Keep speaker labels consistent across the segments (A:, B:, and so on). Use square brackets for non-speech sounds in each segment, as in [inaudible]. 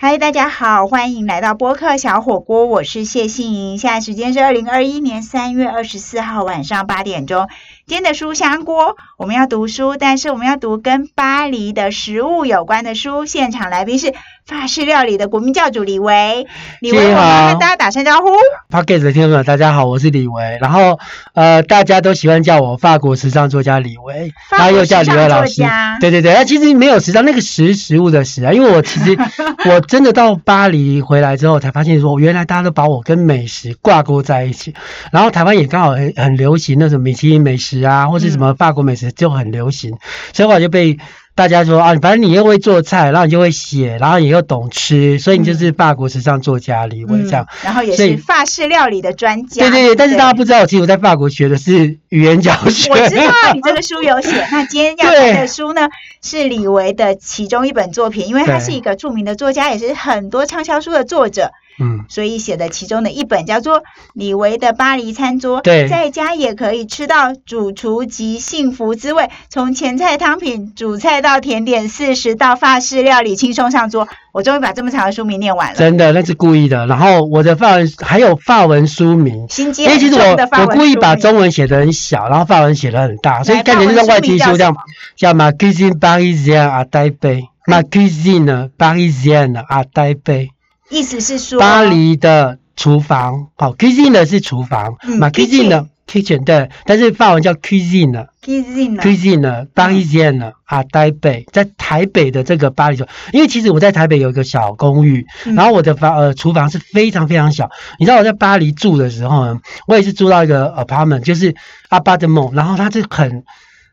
A: 嗨，大家好，欢迎来到播客小火锅，我是谢杏莹。现在时间是二零二一年三月二十四号晚上八点钟。今天的书香锅，我们要读书，但是我们要读跟巴黎的食物有关的书。现场来宾是法式料理的国民教主李维。李维，我们跟大家打声招呼。
B: p o c k e t 的听众们，大家好，我是李维。然后呃，大家都喜欢叫我法国时尚作家李维，然后又叫李维老师。对对对，那其实没有时尚，那个食食物的食啊，因为我其实 [laughs] 我真的到巴黎回来之后，才发现说，原来大家都把我跟美食挂钩在一起。然后台湾也刚好很很流行那种米其林美食。啊，或是什么法国美食就很流行，所以我就被大家说啊，反正你又会做菜，然后你就会写，然后你又懂吃，所以你就是法国时尚作家李维这样。
A: 然后也是法式料理的专家。
B: 对对对，但是大家不知道，其实我在法国学的是语言教学。
A: 我知道你这个书有写，那今天要看的书呢是李维的其中一本作品，因为他是一个著名的作家，也是很多畅销书的作者。嗯，所以写的其中的一本叫做《李维的巴黎餐桌》，
B: 对，
A: 在家也可以吃到主厨级幸福滋味，从前菜汤品、主菜到甜点，四十道法式料理轻松上桌。我终于把这么长的书名念完了，
B: 真的，那是故意的。然后我的法文还有法文书名，
A: 心机很重的
B: 我我故意把中文写的很小，然后法文写的很大，所以看起来像外籍书这样，叫《Ma cuisine parisienne à Taipei》，Ma cuisine parisienne à Taipei。
A: 意思是说，
B: 巴黎的厨房，好，cuisine 的是厨房，嘛，cuisine 的 kitchen 对，但是法文叫
A: cuisine，cuisine，cuisine，
B: 巴黎间呢啊，台北，在台北的这个巴黎就，因为其实我在台北有一个小公寓，然后我的房呃厨房是非常非常小，你知道我在巴黎住的时候呢，我也是住到一个 apartment，就是 apartment，然后它是很。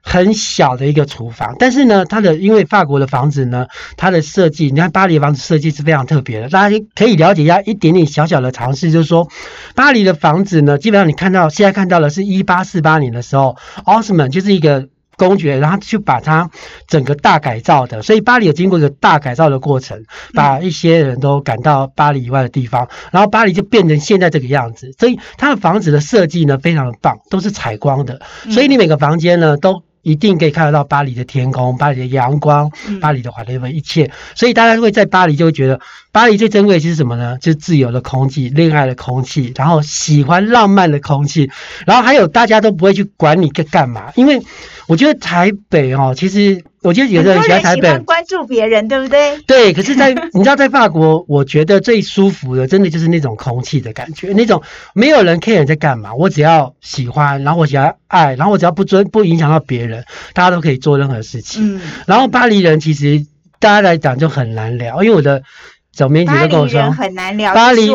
B: 很小的一个厨房，但是呢，它的因为法国的房子呢，它的设计，你看巴黎的房子设计是非常特别的，大家可以了解一下一点点小小的尝试，就是说，巴黎的房子呢，基本上你看到现在看到的是一八四八年的时候，奥斯曼就是一个公爵，然后去把它整个大改造的，所以巴黎有经过一个大改造的过程，把一些人都赶到巴黎以外的地方，然后巴黎就变成现在这个样子，所以它的房子的设计呢非常的棒，都是采光的，所以你每个房间呢都。一定可以看得到巴黎的天空、巴黎的阳光、巴黎的华丽的一切，所以大家会在巴黎就会觉得，巴黎最珍贵的是什么呢？就是自由的空气、恋爱的空气，然后喜欢浪漫的空气，然后还有大家都不会去管你干干嘛，因为我觉得台北哦，其实。我觉得有的人喜欢台北，
A: 关注别人，对不对？
B: 对，可是，在 [laughs] 你知道，在法国，我觉得最舒服的，真的就是那种空气的感觉，那种没有人 care 在干嘛，我只要喜欢，然后我只要爱，然后我只要不尊不影响到别人，大家都可以做任何事情。嗯，然后巴黎人其实大家来讲就很难聊，因为我的总编辑都跟我说
A: 很难聊。
B: 巴黎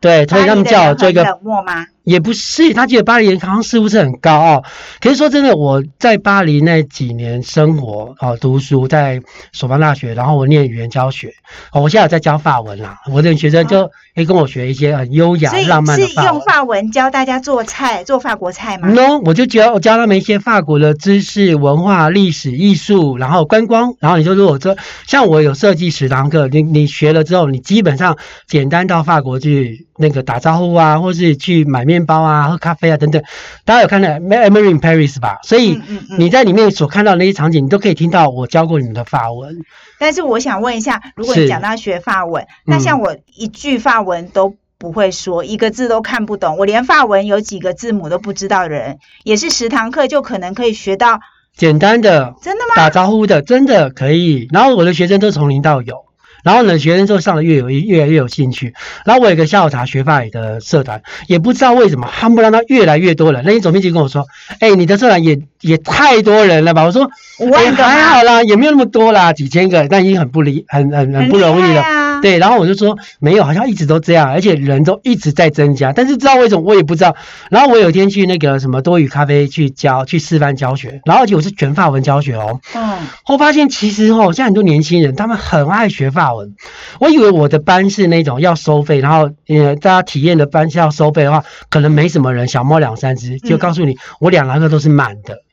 B: 对，所以他们叫我做一个
A: 冷漠吗？
B: 也不是，他觉得巴黎人好像似乎是很高傲。可是说真的，我在巴黎那几年生活啊，读书在索邦大学，然后我念语言教学。哦，我现在有在教法文啦，我的学生就会跟我学一些很优雅、浪漫的
A: 法文。是用法文教大家做菜，做法国菜吗
B: ？No，我就教我教他们一些法国的知识、文化、历史、艺术，然后观光。然后你就如果说，像我有设计十堂课，你你学了之后，你基本上简单到法国去那个打招呼啊，或是去买面。面包啊，喝咖啡啊，等等，大家有看到《Emily in Paris》吧？所以你在里面所看到那些场景，你都可以听到我教过你们的法文。
A: 但是我想问一下，如果你讲到学法文，那像我一句法文都不会说，一个字都看不懂，我连法文有几个字母都不知道的人，也是十堂课就可能可以学到
B: 简单的，
A: 真的吗？
B: 打招呼的，真的可以。然后我的学生都从零到有。然后呢，学生就上的越有越来越有兴趣。然后我有个下午茶学法语的社团，也不知道为什么，他们让他越来越多人。那你总编辑跟我说：“哎，你的社团也也太多人了吧？”我说：“
A: 哎，
B: 还好啦，也没有那么多啦，几千个，但已经很不离很很很不容易了。”对，然后我就说没有，好像一直都这样，而且人都一直在增加，但是知道为什么我也不知道。然后我有一天去那个什么多语咖啡去教去示范教学，然后而且我是全法文教学哦。嗯，我发现其实哦，现在很多年轻人他们很爱学法文。我以为我的班是那种要收费，然后呃大家体验的班是要收费的话，可能没什么人，小猫两三只，就告诉你我两堂课都是满的。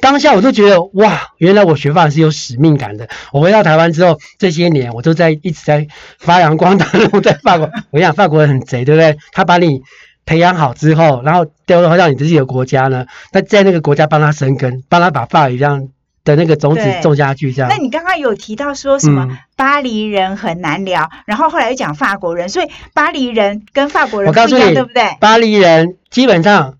B: 当下我就觉得哇，原来我学法是有使命感的。我回到台湾之后，这些年我都在一直在发扬光大。我在法国，[laughs] 我讲法国人很贼，对不对？他把你培养好之后，然后丢到让你自己的国家呢，那在那个国家帮他生根，帮他把法语这样的那个种子种下去，这样
A: 那。你刚刚有提到说什么
B: 嗯
A: 巴黎人很难聊，然后后来又讲法国人，所以巴黎人跟法国人不一样，
B: 我告诉你
A: 对不对？
B: 巴黎人基本上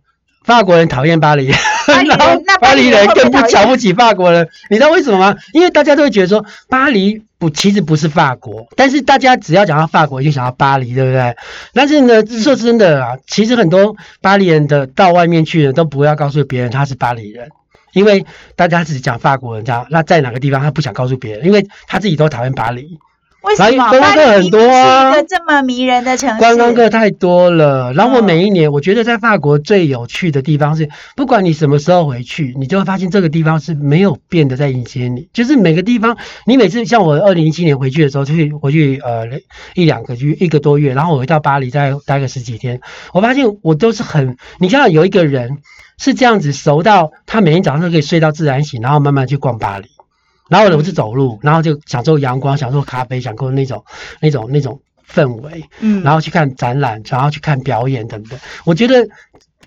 B: 法国人讨厌巴黎，然 [laughs] 后
A: 巴黎
B: 人更不瞧不起法国人，你知道为什么吗？因为大家都会觉得说巴黎不其实不是法国，但是大家只要讲到法国就想到巴黎，对不对？但是呢，
A: 嗯
B: 说真的啊，其实很多巴黎人的到外面去呢，都不要告诉别人他是巴黎人。因为大家只讲法国人这样，那在哪个地方他不想告诉别人，因为他自己都讨厌巴黎。
A: 为什么
B: 巴黎观光客很多啊
A: 一个这么迷人的城市？
B: 观光客太多了，然后我
A: 嗯
B: 每一年，我觉得在法国最有趣的地方是，不管你什么时候回去，你就会发现这个地方是没有变的在迎接你。就是每个地方，你每次像我二零一七年回去的时候，去回去呃一两个月一个多月，然后我回到巴黎再待个十几天，我发现我都是很，你看有一个人是这样子熟到他每天早上都可以睡到自然醒，然后慢慢去逛巴黎。然后呢，我是走路，然后就享受阳光，享受咖啡，享受那种那种那种氛围。
A: 嗯，
B: 然后去看展览，然后去看表演等等。我觉得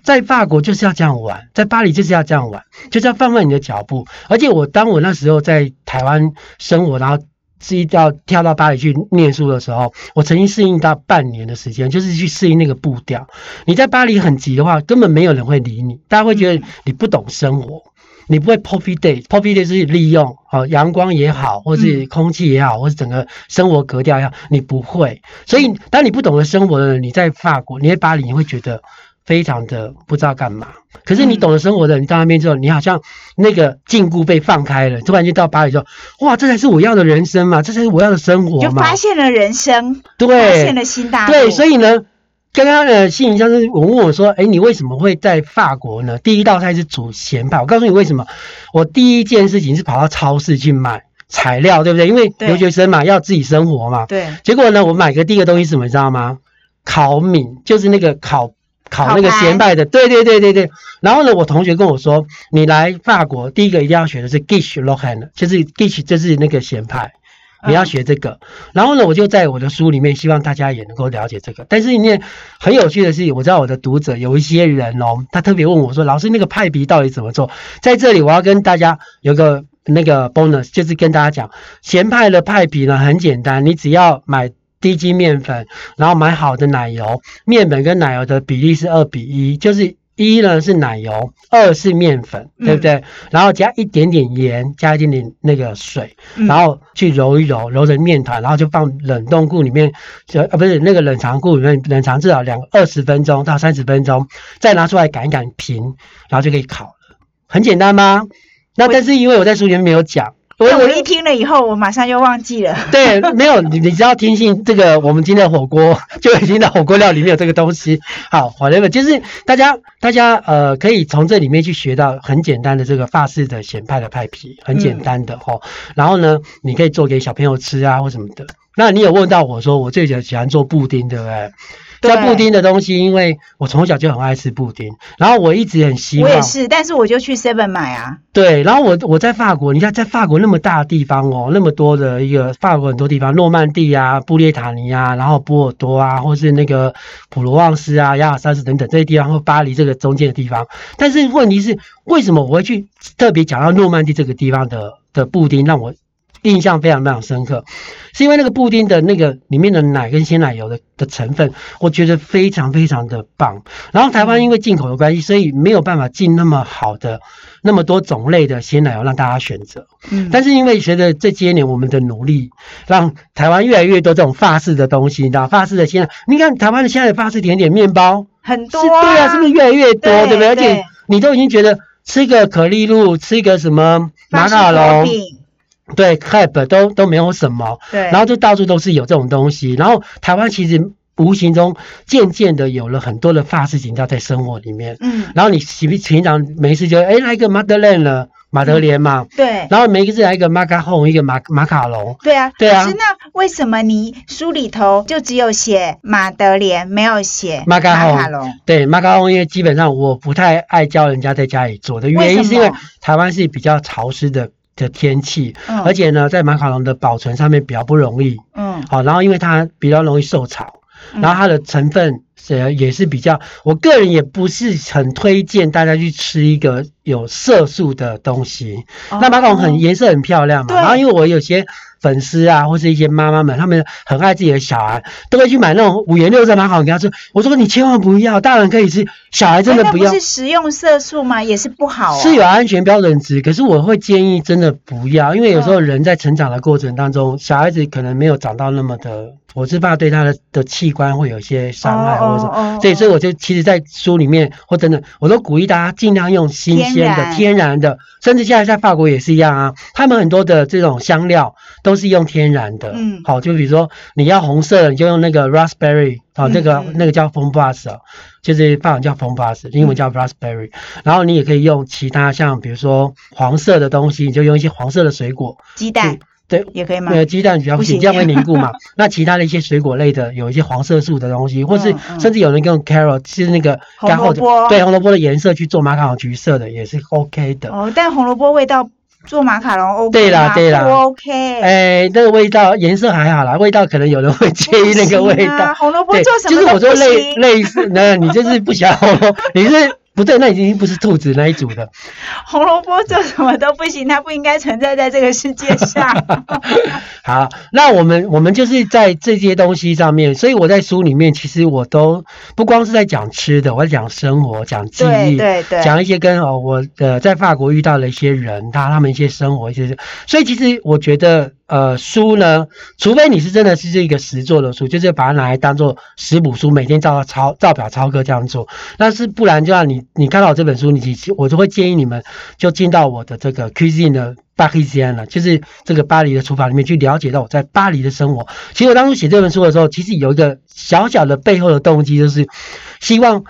B: 在法国就是要这样玩，在巴黎就是要这样玩，就是要放慢你的脚步。而且我当我那时候在台湾生活，然后是要跳到巴黎去念书的时候，我曾经适应到半年的时间，就是去适应那个步调。你在巴黎很急的话，根本没有人会理你，大家会觉得你不懂生活。你不会 poppy day，poppy day 是利用哦阳光也好，或是空气也好，或是整个生活格调也好，你不会。所以当你不懂得生活的人，你在法国，你在巴黎，你会觉得非常的不知道干嘛。可是你懂得生活的人，你到那边之后，你好像那个禁锢被放开了，突然间到巴黎之后，哇，这才是我要的人生嘛，这才是我要的生活嘛
A: 就发。现了人生，对发
B: 对
A: 现，了新大陆。
B: 对，所
A: 以
B: 以呢，刚刚的，信营像是我问我说，哎，你为什么会在法国呢？第一道菜是煮咸派，我告诉你为什么。我第一件事情是跑到超市去买材料，对不对？因为留学生嘛，要自己生活嘛。
A: 对，
B: 结果呢，我买个第一个东西是什么，你知道吗？烤米，就是那个烤。烤那个咸派的，对对对对对。然后呢，我同学跟我说，你来法国第一个一定要学的是 Gish l o h a n 就是 Gish 就是那个咸派，你要学这个。然后呢，我就在我的书里面，希望大家也能够了解这个。但是里面很有趣的是，我知道我的读者有一些人哦，他特别问我说：“老师，那个派皮到底怎么做？”在这里，我要跟大家有个那个 bonus，就是跟大家讲，咸派的派皮呢很简单，你只要买。低筋面粉，然后买好的奶油，面粉跟奶油的比例是二比一，就是一呢是奶油，二是面粉，对不对？然后加一点点盐，加一点点那个水，
A: 嗯
B: 然后去揉一揉，揉成面团，然后就放冷冻库里面，就啊不是那个冷藏库里面冷藏至少两二十分钟到三十分钟，再拿出来擀一擀平，然后就可以烤了，很简单吗？那但是因为我在书里面没有讲，我
A: 那我一听了以后，我马上就忘记了。[laughs]
B: 对，没有你，你只要听信这个，我们今天的火锅就已经在火锅料里面有这个东西。好，whatever，就是大家大家呃可以从这里面去学到很简单的这个法式的咸派的派皮，很简单的哦、然后呢，你可以做给小朋友吃啊或什么的。那你有问到我说我最喜喜欢做布丁，对不对？
A: 对
B: 布丁的东西，因为我从小就很爱吃布丁，然后我一直很希望
A: 我也是，但是我就去 Seven 买啊。
B: 对，然后我我在法国，你看在法国那么大的地方哦，那么多的一个法国很多地方，诺曼底啊、布列塔尼啊，然后波尔多啊，或是那个普罗旺斯啊、亚尔萨斯等等这些地方，或巴黎这个中间的地方。但是问题是，为什么我会去特别讲到诺曼底这个地方的的布丁，让我印象非常非常深刻，是因为那个布丁的那个里面的奶跟鲜奶油的的成分，我觉得非常非常的棒。然后台湾因为进口的关系，所以没有办法进那么好的那么多种类的鲜奶油让大家选择。
A: 嗯，
B: 但是因为随着这些年我们的努力，让台湾越来越多这种法式的东西，你知道法式的鲜奶，你看台湾的现在的法式甜点面包，
A: 很多
B: 是对啊，是不是越来越多，
A: 对
B: 对不对？而且你都已经觉得吃个可丽露，吃个什么马卡龙，
A: 饼，
B: 对 crepe 都都没有什么，
A: 对，
B: 然后就到处都是有这种东西。然后台湾其实无形中渐渐的有了很多的法式景调在生活里面。
A: 嗯，
B: 然后你平平常没事就哎来一个马德莲了，马德莲嘛，
A: 对。
B: 然后每一个字来一个马卡红，一个马马卡龙。
A: 对啊，
B: 对啊
A: 可是那为什么你书里头就只有写马德莲，没有写
B: 马卡龙？对马卡龙，因为基本上我不太爱教人家在家里做的原因，是因为台湾是比较潮湿的的天气，
A: 嗯。
B: 而且呢，在马卡龙的保存上面比较不容易。
A: 嗯。
B: 好，然后因为它比较容易受潮，
A: 嗯。
B: 然后它的成分呃也是比较，我个人也不是很推荐大家去吃一个有色素的东西。那马桶很颜色很漂亮嘛，然后因为我有些粉丝啊，或是一些妈妈们，他们很爱自己的小孩，都会去买那种五颜六色马桶给他吃。我说你千万不要，大人可以吃，小孩真的不要。
A: 是食用色素吗？也是不好、哦。
B: 是有安全标准值，可是我会建议真的不要，因为有时候人在成长的过程当中，小孩子可能没有长到那么的，我是怕对他的的器官会有一些伤害或者什么。
A: 哦
B: 对，所以我就其实，在书里面或等等，我都鼓励大家尽量用新鲜的、
A: 天然
B: 的，甚至现在在法国也是一样啊，他们很多的这种香料都是用天然的。
A: 嗯
B: 好，就比如说你要红色的，你就用那个 raspberry，好，那个那个叫 f o n b a s 哦，就是法文叫 f o n b a s 英文叫 raspberry。然后你也可以用其他像比如说黄色的东西，你就用一些黄色的水果，
A: 鸡蛋
B: 对。
A: 也可以吗？
B: 呃，鸡蛋比较
A: 不行，
B: 这样会凝固嘛。那其他的一些水果类的，有一些黄色素的东西，或是甚至有人用 carrot，是那个
A: 红
B: 干后对红萝卜的颜色去做马卡龙橘色的，也是 OK 的。
A: 哦，但红萝卜味道做马卡龙 OK
B: 对啦
A: 吗
B: 对啦
A: 不 OK。
B: 哎，那个味道颜色还好啦，味道可能有人会介意那个味道。
A: 红萝卜，做什么
B: 就是我说类。类似，那你就是不想红萝卜，你是不对，那已经不是兔子那一组的。[laughs]
A: 红萝卜做什么都不行，它不应该存在在这个世界上。[laughs]
B: 好，那我们我们就是在这些东西上面，所以我在书里面其实我都不光是在讲吃的，我在讲生活、讲记
A: 对
B: 忆，
A: 对对，
B: 讲一些跟哦我呃在法国遇到的一些人，他他们一些生活一些，所以其实我觉得呃书呢，除非你是真的是这个实作的书，就是把它拿来当做食谱书，每天照抄照表抄课这样做，但是不然就像你你看到这本书，你其实我就会建议你们就进到我的这个 cuisine 的。巴黎西安了，就是这个巴黎的厨房里面去了解到我在巴黎的生活。其实我当初写这本书的时候，其实有一个小小的背后的动机，就是希望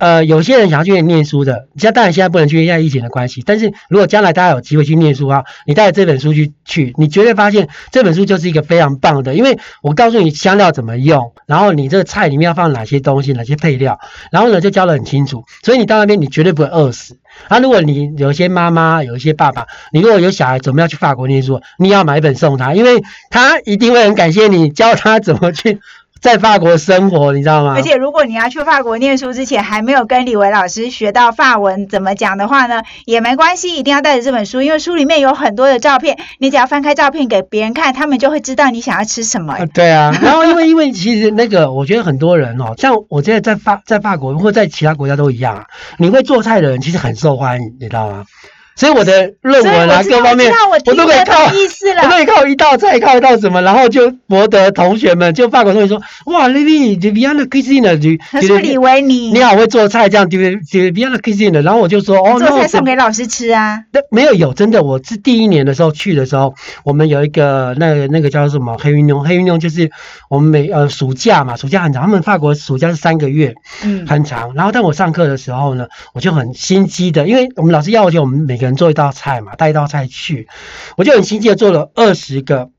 B: 呃，有些人想要去念书的，现在当然现在不能去，因为疫情的关系。但是如果将来大家有机会去念书啊，你带着这本书去去，你绝对发现这本书就是一个非常棒的，因为我告诉你香料怎么用，然后你这个菜里面要放哪些东西，哪些配料，然后呢就教得很清楚，所以你到那边你绝对不会饿死。啊，如果你有一些妈妈，有一些爸爸，你如果有小孩准备要去法国念书，你要买一本送他，因为他一定会很感谢你教他怎么去在法国生活，你知道吗？
A: 而且如果你要去法国念书之前还没有跟李维老师学到法文怎么讲的话呢，也没关系，一定要带着这本书，因为书里面有很多的照片，你只要翻开照片给别人看，他们就会知道你想要吃什么。
B: 啊，对啊，[laughs] 然后因为因为其实那个，我觉得很多人哦，像我现在在法在法国或在其他国家都一样啊，你会做菜的人其实很受欢迎，你知道吗？所以我的论文啊各方面
A: 我
B: 都可以靠我都
A: 了。
B: 可以靠一道菜，靠一道什么，然后就博得同学们，就法国同学说，哇 l i v y d e Vienna cuisine，就
A: 他是以为你
B: 你好会做菜，这样对不对 Vienna cuisine，然后我就说，哦，
A: 做菜送给老师吃啊？
B: 那，没有有，真的，我是第一年的时候去的时候，我们有一个那个那个叫什么黑运动，黑运动就是我们每呃暑假嘛，暑假很长，他们法国暑假是三个月，
A: 嗯，
B: 很长。然后但我上课的时候呢，我就很心机的，因为我们老师要求我们每个人做一道菜嘛，带一道菜去，我就很心机的做了二十个，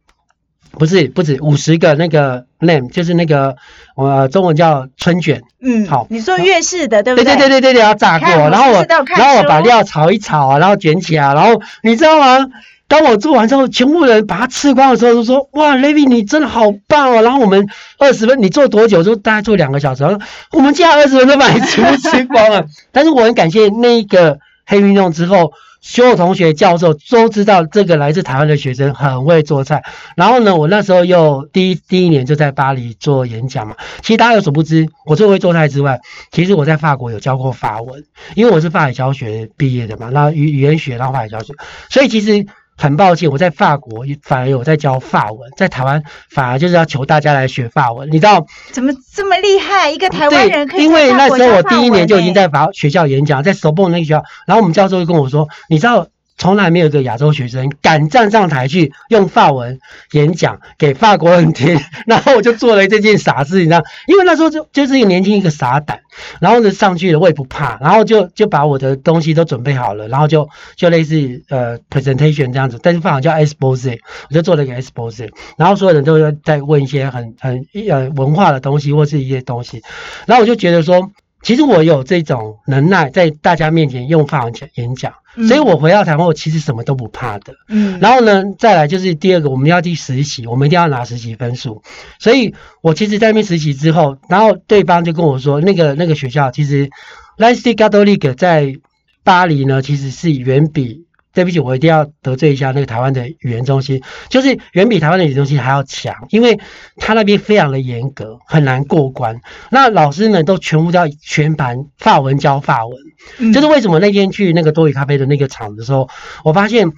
B: 不是不止五十个那个 lamb，就是那个呃中文叫春卷。
A: 嗯，
B: 好
A: 你说粤式的对不
B: 对对对对对对，要炸过，然后我然后我把料炒一炒啊，然后卷起来，然后你知道吗？当我做完之后，全部人把它吃光的时候，都说：“哇，Levi，你真的好棒哦！”然后我们二十分，你做多久？就大概做两个小时。我们竟然二十分钟把你全部吃光了。[laughs] 但是我很感谢那个黑运动之后，所有同学、教授都知道这个来自台湾的学生很会做菜。然后呢，我那时候又第一第一年就在巴黎做演讲嘛。其实大家有所不知，我除了会做菜之外，其实我在法国有教过法文，因为我是法语教学毕业的嘛，那语语言学然后法语教学，所以其实很抱歉，我在法国反而有在教法文，在台湾反而就是要求大家来学法文，你知道？
A: 怎么这么厉害？一个台湾人可以
B: 因为那时候我第一年就已经在法学校演讲，在 Sorbonne 那个学校，然后我们教授就跟我说，你知道。从来没有一个亚洲学生敢站上台去用法文演讲给法国人听，然后我就做了这件傻事，你知道，因为那时候就就是一个年轻一个傻胆，然后呢上去了我也不怕，然后就就把我的东西都准备好了，然后就就类似呃 presentation 这样子，但是法文叫 expose，我就做了一个 expose，然后所有人都在问一些很很呃文化的东西或是一些东西，然后我就觉得说。其实我有这种能耐，在大家面前用法文讲演讲，
A: 嗯
B: 所以我回到台湾，我其实什么都不怕的。
A: 嗯，
B: 然后呢，再来就是第二个，我们要去实习，我们一定要拿实习分数。所以我其实在那边实习之后，然后对方就跟我说，那个那个学校其实 l a n s t y Catholic 在巴黎呢，其实是远比。对不起，我一定要得罪一下那个台湾的语言中心，就是远比台湾的语言中心还要强，因为他那边非常的严格，很难过关。那老师们都全部都要全盘法文教法文，
A: 嗯。
B: 就是为什么那天去那个多语咖啡的那个场的时候，我发现，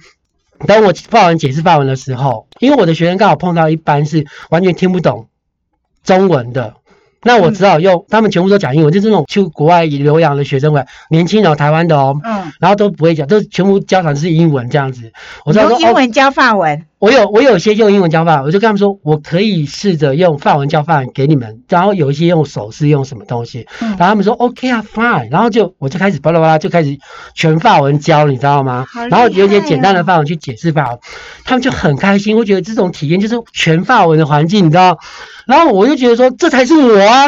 B: 当我法文解释法文的时候，因为我的学生刚好碰到一班是完全听不懂中文的，那我只好用、他们全部都讲英文，就是那种去国外留洋的学生们，年轻人，台湾的哦，
A: 嗯，
B: 然后都不会讲，都全部交谈是英文这样子。我说哦，
A: 用英文教法文，
B: 我有我有些用英文教法，我就跟他们说，我可以试着用法文教法文给你们，然后有一些用手势，用什么东西，
A: 嗯
B: 然后他们说 OK 啊，fine，然后就我就开始巴拉巴拉就开始全法文教，你知道吗？然后有一些简单的
A: 哦
B: 法文去解释法文，他们就很开心。我觉得这种体验就是全法文的环境，你知道？然后我就觉得说这才是我啊，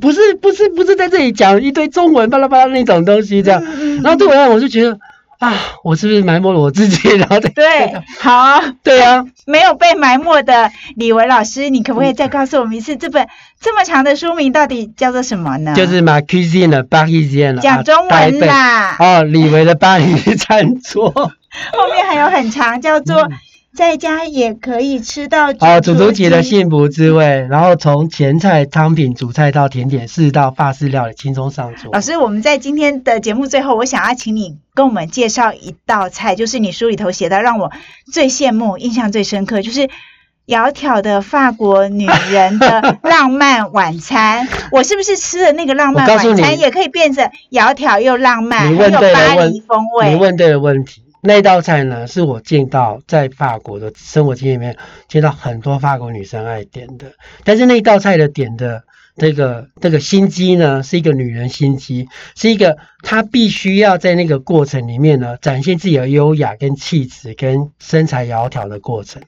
B: 不是不是不是在这里讲一堆中文巴拉巴拉那种东西这样。
A: 嗯
B: 然后对我来讲，我就觉得啊，我是不是埋没了我自己？然后再
A: 对，好，
B: 对啊，
A: 没有被埋没的李维老师，你可不可以再告诉我们一次，这本这么长的书名到底叫做什么呢？
B: 就是 ma cuisine 的巴黎间了，
A: 讲中文啦，
B: 哦，李维的巴黎餐桌。[laughs]
A: 后面还有很长，叫做在家也可以吃到
B: 嗯哦，
A: 主
B: 主厨级的幸福滋味，然后从前菜、汤品、主菜到甜点，四道法式料理轻松上桌
A: 老。师，我们在今天的节目最后，我想要请你跟我们介绍一道菜，就是你书里头写的让我最羡慕、印象最深刻，就是窈窕的法国女人的浪漫晚餐。[laughs] 我是不是吃了那个浪漫晚餐，也可以变成窈窕又浪漫，很有巴黎风味？
B: 你问对了问题。那道菜呢，是我见到在法国的生活经验里面见到很多法国女生爱点的，但是那道菜的点的这个这个心机呢，是一个女人心机，是一个她必须要在那个过程里面呢，展现自己的优雅跟气质跟身材窈窕的过程。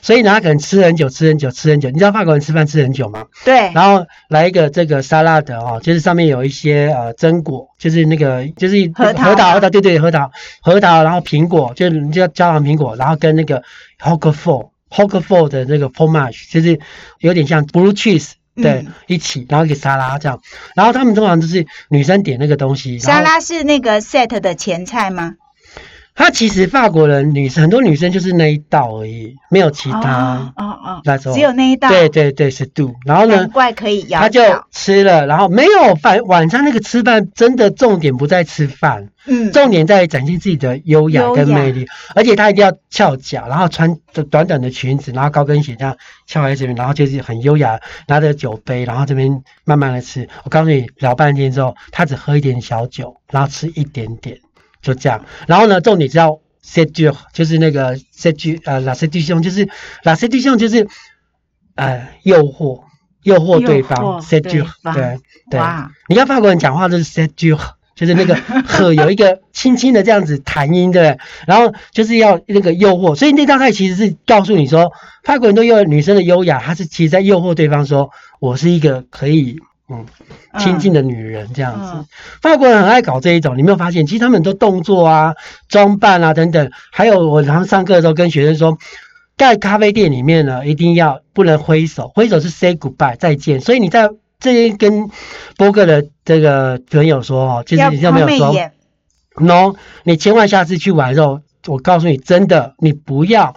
B: 所以呢，她可能吃很久，吃很久，吃很久。你知道法国人吃饭吃很久吗？
A: 对，
B: 然后来一个这个沙拉的哦，就是上面有一些呃榛果，就是那个就是
A: 核桃吗
B: 核桃核桃，对对核桃核桃，然后苹果就是叫焦糖苹果，然后跟那个 h o c k e f o r h o c k e f o r 的那个 fromage，就是有点像 blue cheese。对，
A: 嗯
B: 一起，然后一个沙拉这样，然后他们通常就是女生点那个东西，
A: 沙拉是那个 set 的前菜吗？
B: 它其实法国人女生很多女生就是那一道而已，没有其他
A: 哦。哦哦，
B: 那种
A: 只有那一道，
B: 对对对，是度。然后呢
A: 难，怪可以窈
B: 他就。吃了，然后没有饭晚上那个吃饭真的重点不在吃饭，
A: 嗯，
B: 重点在展现自己的优雅跟魅力，而且他一定要翘脚，然后穿着短短的裙子，然后高跟鞋这样翘在这边，然后就是很优雅，拿着酒杯，然后这边慢慢的吃。我告诉你，聊半天之后，他只喝一点小酒，然后吃一点点，就这样。然后呢，重点是要 set 就是那个 set 呃 la seduction 就是 la seduction 就是呃诱惑。诱惑对方 s e
A: 对
B: d
A: 方
B: 对对，你看法国人讲话就是 sedu，就是那个呵有一个轻轻的这样子弹音，对不对？然后就是要那个诱惑，所以那道菜其实是告诉你说，法国人都用女生的优雅，他是其实在诱惑对方说，我是一个可以嗯亲近的女人这样子。
A: 嗯
B: 法国人很爱搞这一种，你没有发现？其实他们很多动作啊、装扮啊等等，还有我常常上课的时候跟学生说，在咖啡店里面呢，一定要不能挥手，挥手是 say goodbye 再见。所以你在这边跟波哥的这个朋友说哦，就是
A: 要
B: 你有没有说，no？你千万下次去玩的时候，我告诉你，真的，你不要。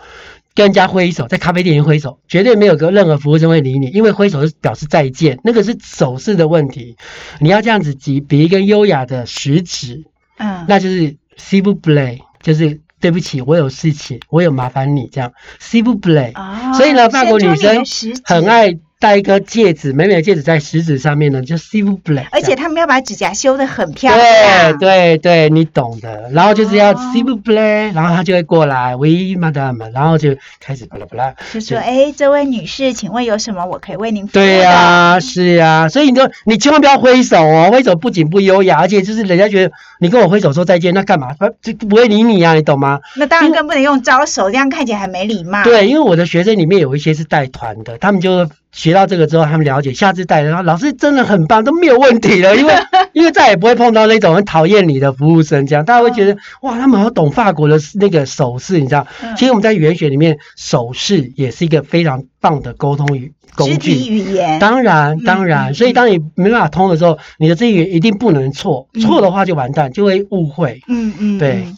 B: 跟人家挥手，在咖啡店里挥手，绝对没有个任何服务生会理你，因为挥手是表示再见，那个是手势的问题。你要这样子比比一个优雅的食指，
A: 嗯，
B: 那就是 s i v u play，就是对不起，我有事情，我有麻烦你这样 s i v u play。
A: 哦
B: 所以呢，法国女生很，爱戴一个戒指，美美的戒指在食指上面呢，就 silver black。
A: 而且他们要把指甲修得很漂亮，
B: 对对对，你懂的。然后就是要
A: 哦
B: s i v u play，然后他就会过来，we madam，然后就开始巴拉巴拉。
A: 就说：“哎，这位女士，请问有什么我可以为您服务的？”
B: 对呀、是呀、所以你就你千万不要挥手哦，挥手不仅不优雅，而且就是人家觉得你跟我挥手说再见，那干嘛？他就不会理你啊，你懂吗？
A: 那当然更不能用招手，这样看起来很没礼貌。，
B: 对，因为我的学生里面有一些是带团的，他们就学到这个之后，他们了解，下次带然后老师真的很棒，都没有问题了，因为 [laughs] 因为再也不会碰到那种很讨厌你的服务生，这样大家会觉得哇，他们好懂法国的那个手势，你知道？
A: 嗯
B: 其实我们在语言学里面，手势也是一个非常棒的沟通语工具。
A: 语言，
B: 当然，
A: 嗯
B: 当然，
A: 嗯
B: 所以当你没办法通的时候，你的这语言一定不能错，
A: 嗯
B: 错的话就完蛋，就会误会。
A: 嗯嗯，
B: 对
A: 嗯。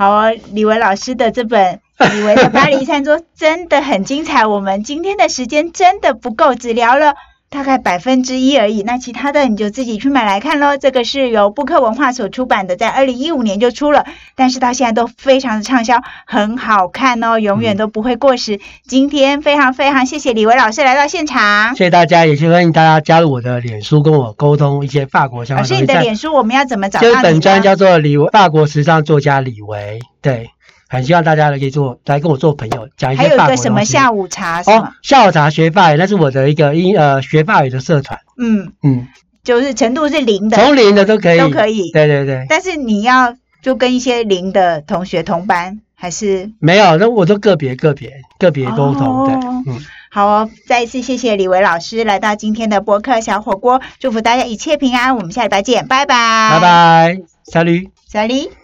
A: 好哦，李维老师的这本 [laughs]《李维的巴黎餐桌》真的很精彩。我们今天的时间真的不够，只聊了大概百分之一而已。那其他的你就自己去买来看喽。这个是由布克文化所出版的，在二零一五年就出了，但是到现在都非常的畅销，很好看哦，永远都不会过时。今天非常非常谢谢李维老师来到现场。
B: 谢谢大家，也是欢迎大家加入我的脸书，跟我沟通一些法国相
A: 老师，
B: 关的东西。在
A: 你的脸书我们要怎么找
B: 就是本专？叫做李维法国时尚作家李维，对，很希望大家可以做来跟我做朋友，讲一
A: 还有一个什么下午茶什
B: 哦？，下午茶学法语，那是我的一个英呃学法语的社团，
A: 嗯，
B: 嗯，
A: 就是程度是零的，
B: 从零的都可以，
A: 都可以
B: 对对对，
A: 但是你要就跟一些零的同学同班，还是
B: 没有，那我都个别个别个别沟通，对
A: 哦，
B: 嗯，
A: 好哦。再一次谢谢李维老师来到今天的播客小火锅，祝福大家一切平安。我们下礼拜见，拜拜，
B: 拜，拜，salut。
A: 小李。